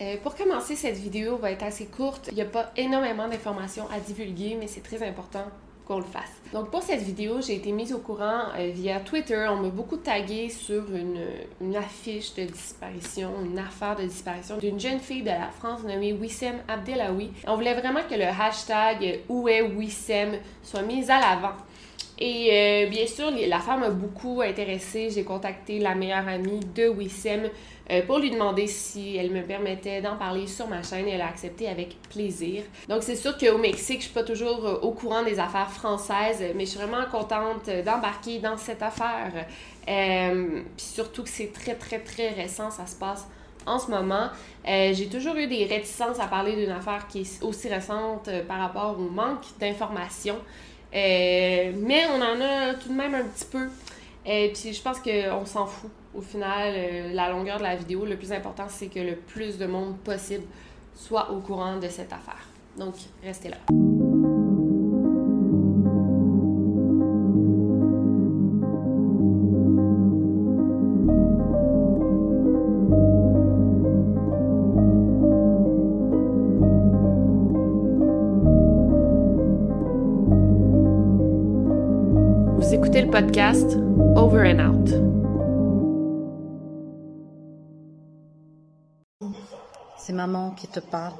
Euh, pour commencer, cette vidéo va être assez courte. Il n'y a pas énormément d'informations à divulguer, mais c'est très important qu'on le fasse. Donc pour cette vidéo, j'ai été mise au courant euh, via Twitter. On m'a beaucoup tagué sur une, une, affiche de disparition, une affaire de disparition d'une jeune fille de la France nommée Wissem Abdelawi. On voulait vraiment que le hashtag Où est Wissem soit mis à l'avant. Et euh, bien sûr, l'affaire m'a beaucoup intéressée. J'ai contacté la meilleure amie de Wissem euh, pour lui demander si elle me permettait d'en parler sur ma chaîne. Elle a accepté avec plaisir. Donc c'est sûr qu'au Mexique, je suis pas toujours euh, au courant des affaires françaises, mais je suis vraiment contente d'embarquer dans cette affaire. Puis surtout que c'est très très très récent, ça se passe en ce moment. J'ai toujours eu des réticences à parler d'une affaire qui est aussi récente par rapport au manque d'informations. Mais on en a tout de même un petit peu. Et puis je pense qu'on s'en fout au final, euh, la longueur de la vidéo, le plus important, c'est que le plus de monde possible soit au courant de cette affaire. Donc, restez là. Over and Out. C'est maman qui te parle.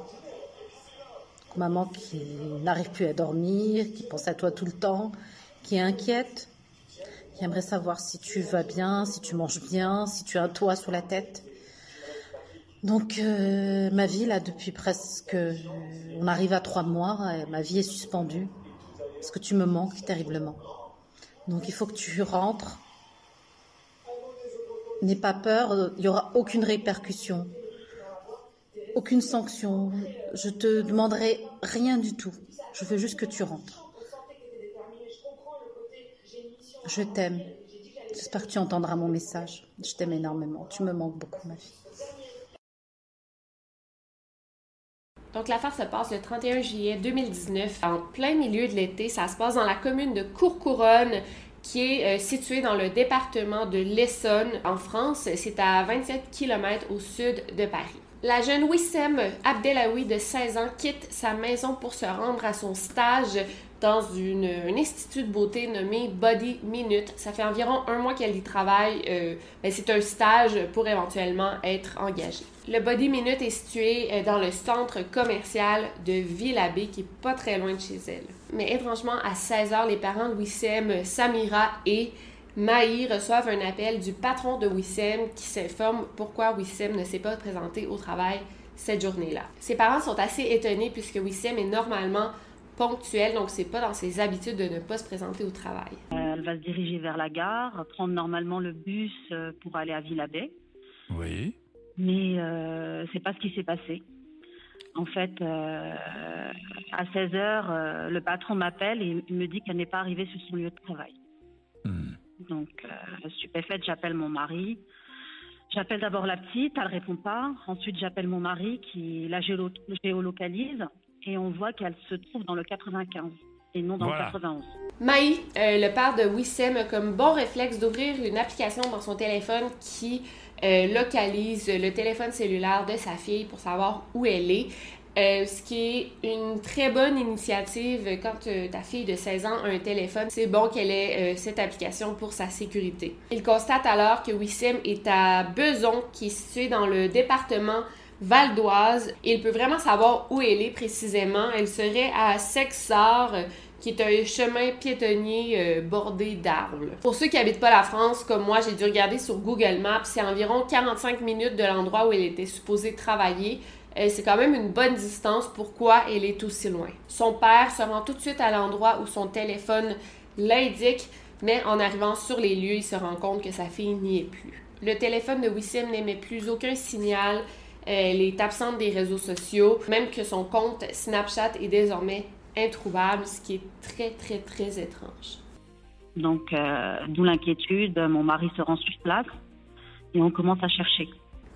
Maman qui n'arrive plus à dormir, qui pense à toi tout le temps, qui est inquiète, qui aimerait savoir si tu vas bien, si tu manges bien, si tu as un toit sous la tête. Donc euh, ma vie là depuis presque, on arrive à trois mois, ma vie est suspendue parce que tu me manques terriblement. Donc il faut que tu rentres. N'aie pas peur, il n'y aura aucune répercussion aucune sanction. Je te demanderai rien du tout. Je veux juste que tu rentres. Je t'aime. J'espère que tu entendras mon message. Je t'aime énormément. Tu me manques beaucoup, ma fille. Donc l'affaire se passe le 31 juillet 2019, en plein milieu de l'été. Ça se passe dans la commune de Courcouronne, qui est euh, située dans le département de l'Essonne, en France. C'est à 27 km au sud de Paris. La jeune Wissem Abdelawi de 16 ans quitte sa maison pour se rendre à son stage dans une, un institut de beauté nommé Body Minute. Ça fait environ un mois qu'elle y travaille. Euh, c'est un stage pour éventuellement être engagée. Le Body Minute est situé euh, dans le centre commercial de Villabé, qui est pas très loin de chez elle. Mais étrangement, à 16h, les parents de Wissem, Samira et Maï reçoivent un appel du patron de Wissem qui s'informe pourquoi Wissem ne s'est pas présenté au travail cette journée-là. Ses parents sont assez étonnés puisque Wissem est normalement ponctuel, donc c'est pas dans ses habitudes de ne pas se présenter au travail. Euh, elle va se diriger vers la gare, prendre normalement le bus euh, pour aller à Villabé. Oui. Mais euh, c'est pas ce qui s'est passé. En fait, à 16 h le patron m'appelle et me dit qu'elle n'est pas arrivée sur son lieu de travail. Hmm. Donc, euh, stupéfaite, j'appelle mon mari. J'appelle d'abord la petite, elle répond pas. Ensuite, j'appelle mon mari qui la géolocalise et on voit qu'elle se trouve dans le 95 et non dans le 91. Maï, euh, le père de Wissem, a comme bon réflexe d'ouvrir une application dans son téléphone qui euh, localise le téléphone cellulaire de sa fille pour savoir où elle est. Euh, ce qui est une très bonne initiative quand ta fille de 16 ans a un téléphone. C'est bon qu'elle ait cette application pour sa sécurité. Il constate alors que Wissem est à Beson, qui est situé dans le département Val d'Oise. Il peut vraiment savoir où elle est précisément. Elle serait à Sexar, qui est un chemin piétonnier euh, bordé d'arbres. Pour ceux qui habitent pas la France, comme moi, j'ai dû regarder sur Google Maps, c'est environ 45 minutes de l'endroit où elle était supposée travailler. Euh, c'est quand même une bonne distance. Pourquoi elle est aussi loin? Son père se rend tout de suite à l'endroit où son téléphone l'indique, mais en arrivant sur les lieux, il se rend compte que sa fille n'y est plus. Le téléphone de Wissim n'émet plus aucun signal elle est absente des réseaux sociaux, même que son compte Snapchat est désormais introuvable, ce qui est très, très, très étrange. Donc, euh, d'où l'inquiétude, mon mari se rend sur place et on commence à chercher.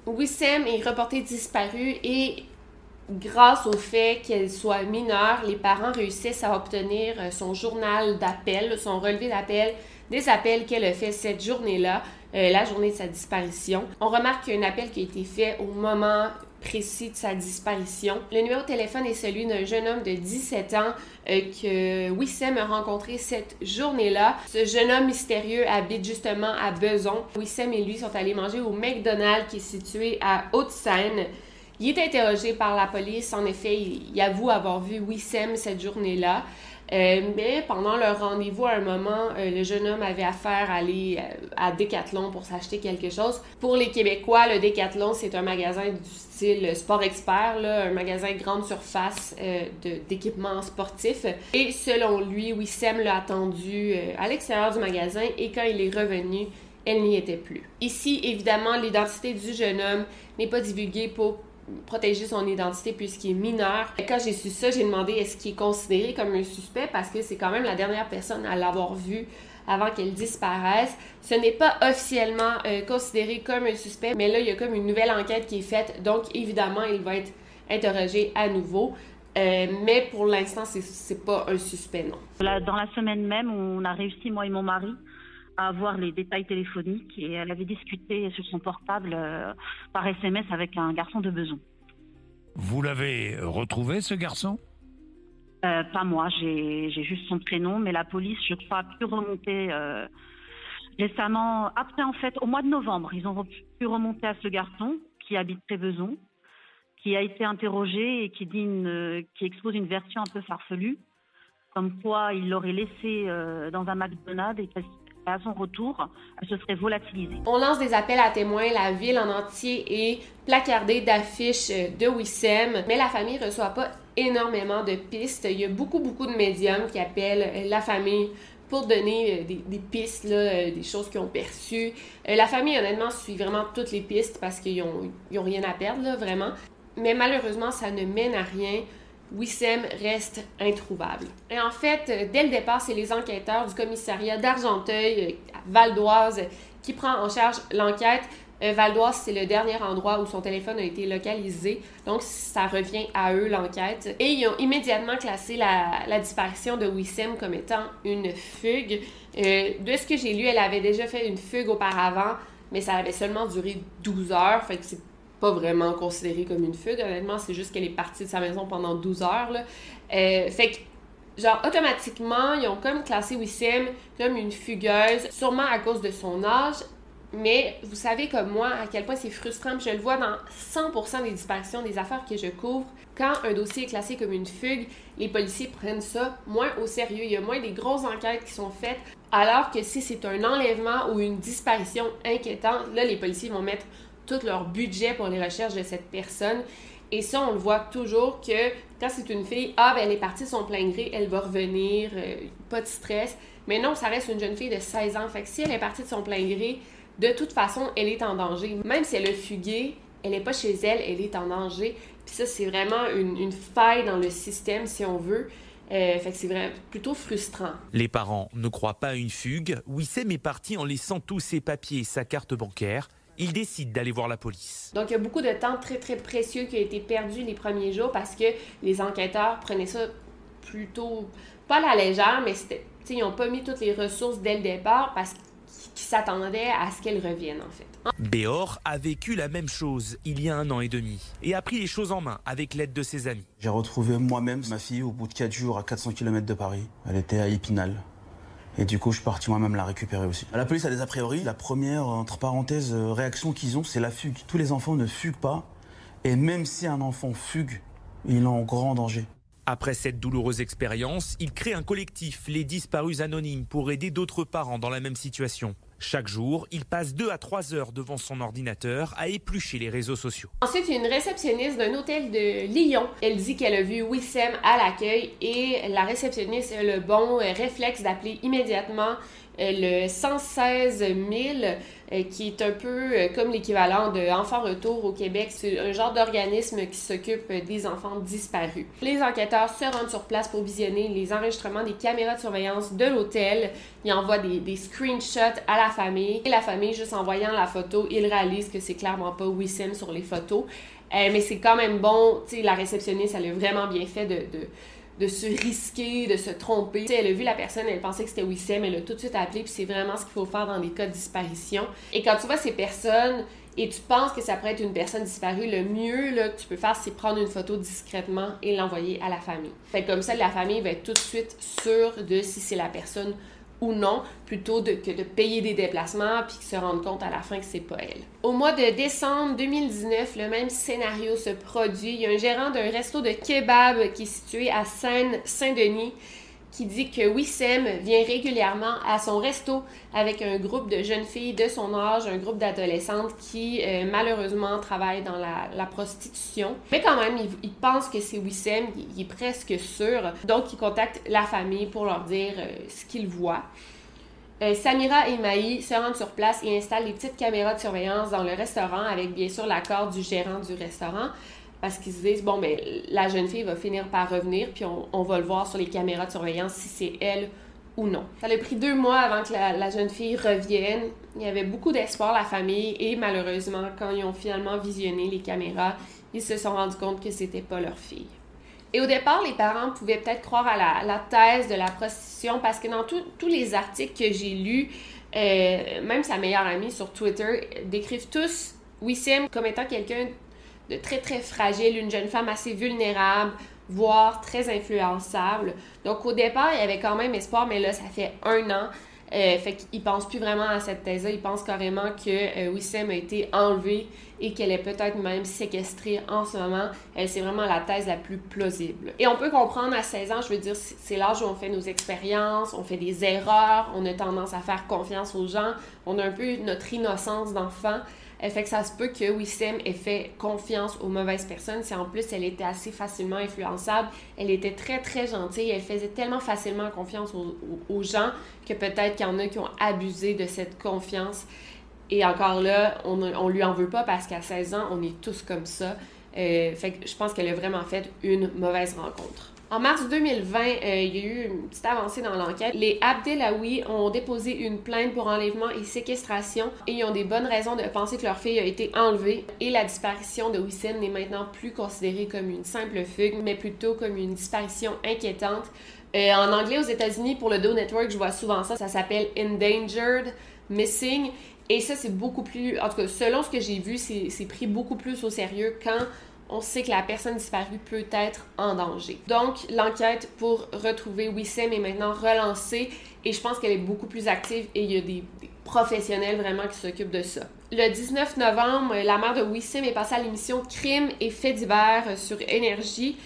Wissem est reporté disparu et grâce au fait qu'elle soit mineure, les parents réussissent à obtenir son journal d'appel, son relevé d'appel, des appels qu'elle a fait cette journée-là. Euh, la journée de sa disparition. On remarque qu'il y a un appel qui a été fait au moment précis de sa disparition. Le numéro de téléphone est celui d'un jeune homme de 17 ans euh, que Wissem a rencontré cette journée-là. Ce jeune homme mystérieux habite justement à Beson. Wissem et lui sont allés manger au McDonald's qui est situé à Haute-Seine. Il est interrogé par la police. En effet, il, avoue avoir vu Wissem cette journée-là. Euh, mais pendant leur rendez-vous, à un moment, euh, le jeune homme avait affaire à aller euh, à Decathlon pour s'acheter quelque chose. Pour les Québécois, le Decathlon, c'est un magasin du style sport expert, un magasin grande surface d'équipements sportifs. Et selon lui, Wissem l'a attendu à l'extérieur du magasin et quand il est revenu, elle n'y était plus. Ici, évidemment, l'identité du jeune homme n'est pas divulguée pour protéger son identité puisqu'il est mineur. Quand j'ai su ça, j'ai demandé est-ce qu'il est considéré comme un suspect parce que c'est quand même la dernière personne à l'avoir vu avant qu'elle disparaisse. Ce n'est pas officiellement euh, considéré comme un suspect, mais là, il y a comme une nouvelle enquête qui est faite. Donc, évidemment, il va être interrogé à nouveau. Euh, mais pour l'instant, c'est pas un suspect, non. Dans la semaine même, on a réussi, moi et mon mari, à avoir les détails téléphoniques et elle avait discuté sur son portable euh, par SMS avec un garçon de besoin. Vous l'avez retrouvé, ce garçon? Euh, Pas moi, j'ai juste son prénom, mais la police, je crois, a pu remonter euh, récemment. Après, en fait, au mois de novembre, ils ont pu remonter à ce garçon qui habite Trébeson, qui a été interrogé et qui, dit qui expose une version un peu farfelue, comme quoi il l'aurait laissé dans un McDonald's et à son retour, se serait volatilisée. On lance des appels à témoins. La ville en entier est placardée d'affiches de Wissem, mais la famille ne reçoit pas énormément de pistes. Il y a beaucoup, beaucoup de médiums qui appellent la famille pour donner euh, des, pistes, euh, des choses qu'ils ont perçues. Euh, la famille, honnêtement, suit vraiment toutes les pistes parce qu'ils n'ont rien à perdre, vraiment. Mais malheureusement, ça ne mène à rien. Wissem reste introuvable. Et en fait, dès le départ, c'est les enquêteurs du commissariat d'Argenteuil à Val d'Oise qui prend en charge l'enquête. Euh, Val d'Oise, c'est le dernier endroit où son téléphone a été localisé. Donc, ça revient à eux l'enquête. Et ils ont immédiatement classé la, disparition de Wissem comme étant une fugue. Euh, de ce que j'ai lu, elle avait déjà fait une fugue auparavant, mais ça avait seulement duré 12 heures. C'est pas vraiment considéré comme une fugue, honnêtement. C'est juste qu'elle est partie de sa maison pendant 12 heures. Là. Euh, fait que, genre, automatiquement, ils ont comme classé Wissem comme une fugueuse, sûrement à cause de son âge. Mais vous savez comme moi à quel point c'est frustrant. Je le vois dans 100% des disparitions des affaires que je couvre. Quand un dossier est classé comme une fugue, les policiers prennent ça moins au sérieux. Il y a moins des grosses enquêtes qui sont faites. Alors que si c'est un enlèvement ou une disparition inquiétante, là, les policiers vont mettre tout leur budget pour les recherches de cette personne. Et ça, on le voit toujours que quand c'est une fille, ah, ben, elle est partie de son plein gré, elle va revenir, euh, pas de stress. Mais non, ça reste une jeune fille de 16 ans. Fait que si elle est partie de son plein gré, de toute façon, elle est en danger. Même si elle a fugué, elle n'est pas chez elle, elle est en danger. Puis ça, c'est vraiment une, faille dans le système, si on veut. Euh, fait que c'est vraiment plutôt frustrant. Les parents ne croient pas à une fugue. Wissem est parti en laissant tous ses papiers et sa carte bancaire il décide d'aller voir la police. Donc il y a beaucoup de temps très très précieux qui a été perdu les premiers jours parce que les enquêteurs prenaient ça plutôt pas à la légère, mais c'était, ils n'ont pas mis toutes les ressources dès le départ parce qu'ils s'attendaient à ce qu'elles reviennent en fait. Béor a vécu la même chose il y a un an et demi et a pris les choses en main avec l'aide de ses amis. J'ai retrouvé moi-même ma fille au bout de 4 jours à 400 km de Paris. Elle était à Épinal. Et du coup, je suis parti moi-même la récupérer aussi. La police a des a priori. La première, entre parenthèses, euh, réaction qu'ils ont, c'est la fugue. Tous les enfants ne fuguent pas. Et même si un enfant fugue, il est en grand danger. Après cette douloureuse expérience, il crée un collectif, les disparus anonymes, pour aider d'autres parents dans la même situation. Chaque jour, il passe 2 à 3 heures devant son ordinateur à éplucher les réseaux sociaux. Ensuite, une réceptionniste d'un hôtel de Lyon. Elle dit qu'elle a vu Wissem à l'accueil et la réceptionniste a le bon réflexe d'appeler immédiatement le 116 000, euh, qui est un peu euh, comme l'équivalent de Enfants Retour au Québec. C'est un genre d'organisme qui s'occupe des enfants disparus. Les enquêteurs se rendent sur place pour visionner les enregistrements des caméras de surveillance de l'hôtel. Ils envoient des, des, screenshots à la famille. Et la famille, juste en voyant la photo, ils réalisent que c'est clairement pas Wissem sur les photos. Euh, mais c'est quand même bon, tu sais, la réceptionniste, elle a vraiment bien fait de, de se risquer, de se tromper. elle a vu la personne, elle pensait que c'était Wissem, elle a tout de suite appelé, puis c'est vraiment ce qu'il faut faire dans des cas de disparition. Et quand tu vois ces personnes et tu penses que ça pourrait être une personne disparue, le mieux là, que tu peux faire, c'est prendre une photo discrètement et l'envoyer à la famille. Fait comme ça, la famille va être tout de suite sûre de si c'est la personne ou non, plutôt que de payer des déplacements puis se rendre compte à la fin que c'est pas elle. Au mois de décembre 2019, le même scénario se produit. Il y a un gérant d'un resto de kebab qui est situé à Seine-Saint-Denis qui dit que Wissem vient régulièrement à son resto avec un groupe de jeunes filles de son âge, un groupe d'adolescentes qui euh, malheureusement travaillent dans la, prostitution. Mais quand même, il, pense que c'est Wissem, il, est presque sûr. Donc, il contacte la famille pour leur dire euh, ce qu'il voit. Euh, Samira et Maï se rendent sur place et installent les petites caméras de surveillance dans le restaurant avec bien sûr l'accord du gérant du restaurant parce qu'ils se disent, bon, ben, la jeune fille va finir par revenir, puis on, va le voir sur les caméras de surveillance si c'est elle ou non. Ça a pris deux mois avant que la, jeune fille revienne. Il y avait beaucoup d'espoir, la famille, et malheureusement, quand ils ont finalement visionné les caméras, ils se sont rendus compte que c'était pas leur fille. Et au départ, les parents pouvaient peut-être croire à la, thèse de la prostitution parce que dans tous les articles que j'ai lus, euh, même sa meilleure amie sur Twitter décrivent tous Wissem comme étant quelqu'un de très très fragile, une jeune femme assez vulnérable, voire très influençable. Donc au départ, il y avait quand même espoir, mais là, ça fait un an. Euh, fait qu'il pense plus vraiment à cette thèse-là. Il pense carrément que euh, Wissem a été enlevé et qu'elle est peut-être même séquestrée en ce moment. Elle, c'est vraiment la thèse la plus plausible. Et on peut comprendre à 16 ans, je veux dire, c'est l'âge où on fait nos expériences, on fait des erreurs, on a tendance à faire confiance aux gens, on a un peu notre innocence d'enfant. Elle fait que ça se peut que Wissem ait fait confiance aux mauvaises personnes. Si en plus elle était assez facilement influençable, elle était très très gentille, elle faisait tellement facilement confiance aux, gens que peut-être qu'il y en a qui ont abusé de cette confiance. Et encore là, on, on lui en veut pas parce qu'à 16 ans, on est tous comme ça. Euh, je pense qu'elle a vraiment fait une mauvaise rencontre. En mars 2020, euh, il y a eu une petite avancée dans l'enquête. Les Abdelawi ont déposé une plainte pour enlèvement et séquestration et ils ont des bonnes raisons de penser que leur fille a été enlevée et la disparition de Wissem n'est maintenant plus considérée comme une simple fugue, mais plutôt comme une disparition inquiétante. Euh, en anglais, aux États-Unis, pour le Doe Network, je vois souvent ça. Ça s'appelle Endangered Missing. Et ça, c'est beaucoup plus. En tout cas, selon ce que j'ai vu, c'est pris beaucoup plus au sérieux quand on sait que la personne disparue peut être en danger. Donc, l'enquête pour retrouver Wissem est maintenant relancée et je pense qu'elle est beaucoup plus active et il y a des, professionnels vraiment qui s'occupent de ça. Le 19 novembre, la mère de Wissem est passée à l'émission Crime et faits divers sur Énergie.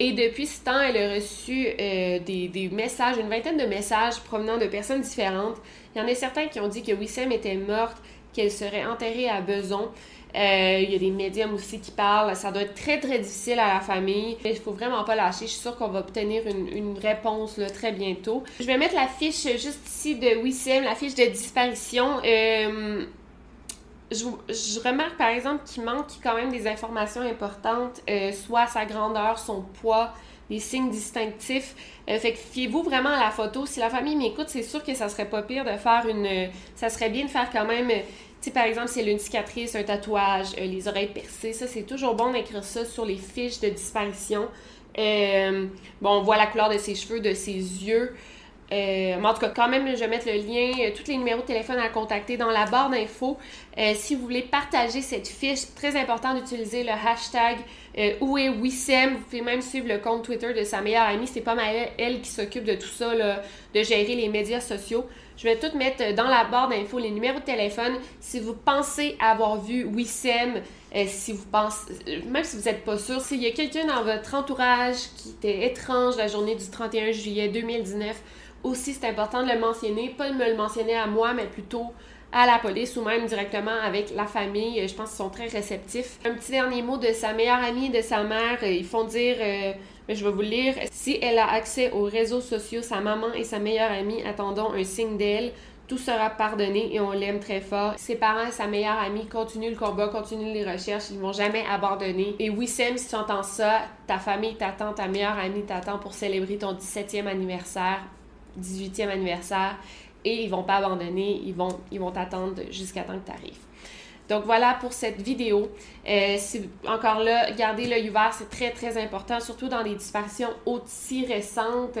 Et depuis ce temps, elle a reçu euh, des, des, messages, une vingtaine de messages provenant de personnes différentes. Il y en a certains qui ont dit que Wissem était morte, qu'elle serait enterrée à Beson. Euh, il y a des médiums aussi qui parlent. Ça doit être très, très difficile à la famille. Il faut vraiment pas lâcher. Je suis sûre qu'on va obtenir une, réponse très bientôt. Je vais mettre la fiche juste ici de Wissem, la fiche de disparition. Euh, je, je, remarque par exemple qu'il manque quand même des informations importantes, euh, soit sa grandeur, son poids, des signes distinctifs. fait que fiez-vous vraiment à la photo. Si la famille m'écoute, c'est sûr que ça serait pas pire de faire une. Ça serait bien de faire quand même Si par exemple c'est une cicatrice, un tatouage, euh, les oreilles percées, ça c'est toujours bon d'écrire ça sur les fiches de disparition. Euh, bon, on voit la couleur de ses cheveux, de ses yeux. Euh, en tout cas, quand même, je vais mettre le lien, euh, tous les numéros de téléphone à contacter dans la barre d'infos. Euh, si vous voulez partager cette fiche, très important d'utiliser le hashtag où est Wissem. Vous pouvez même suivre le compte Twitter de sa meilleure amie. C'est pas mal elle qui s'occupe de tout ça, de gérer les médias sociaux. Je vais tout mettre dans la barre d'infos les numéros de téléphone. Si vous pensez avoir vu Wissem, si vous pensez, même si vous n'êtes pas sûr, s'il y a quelqu'un dans votre entourage qui était étrange la journée du 31 juillet 2019, aussi, c'est important de le mentionner, pas de me le mentionner à moi, mais plutôt à la police ou même directement avec la famille. Je pense qu'ils sont très réceptifs. Un petit dernier mot de sa meilleure amie, de sa mère. Ils font dire, euh, je vais vous le lire, si elle a accès aux réseaux sociaux, sa maman et sa meilleure amie attendons un signe d'elle. Tout sera pardonné et on l'aime très fort. Ses parents et sa meilleure amie continuent le combat, continuent les recherches, ils vont jamais abandonner. Et oui, Sam, si tu entends ça, ta famille t'attend, ta meilleure amie t'attend pour célébrer ton 17e anniversaire. 18e anniversaire et ils vont pas abandonner, ils vont ils vont t'attendre jusqu'à temps que tu arrives. Donc voilà pour cette vidéo. Euh, encore là, gardez l'œil ouvert, c'est très très important, surtout dans des disparitions aussi récentes.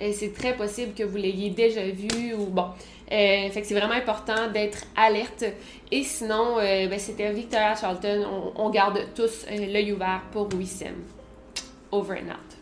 Euh, c'est très possible que vous l'ayez déjà vu ou bon. Euh, fait que c'est vraiment important d'être alerte. Et sinon, euh, ben, c'était Victoria Charlton. On, on garde tous l'œil ouvert pour Wissem. Over and out.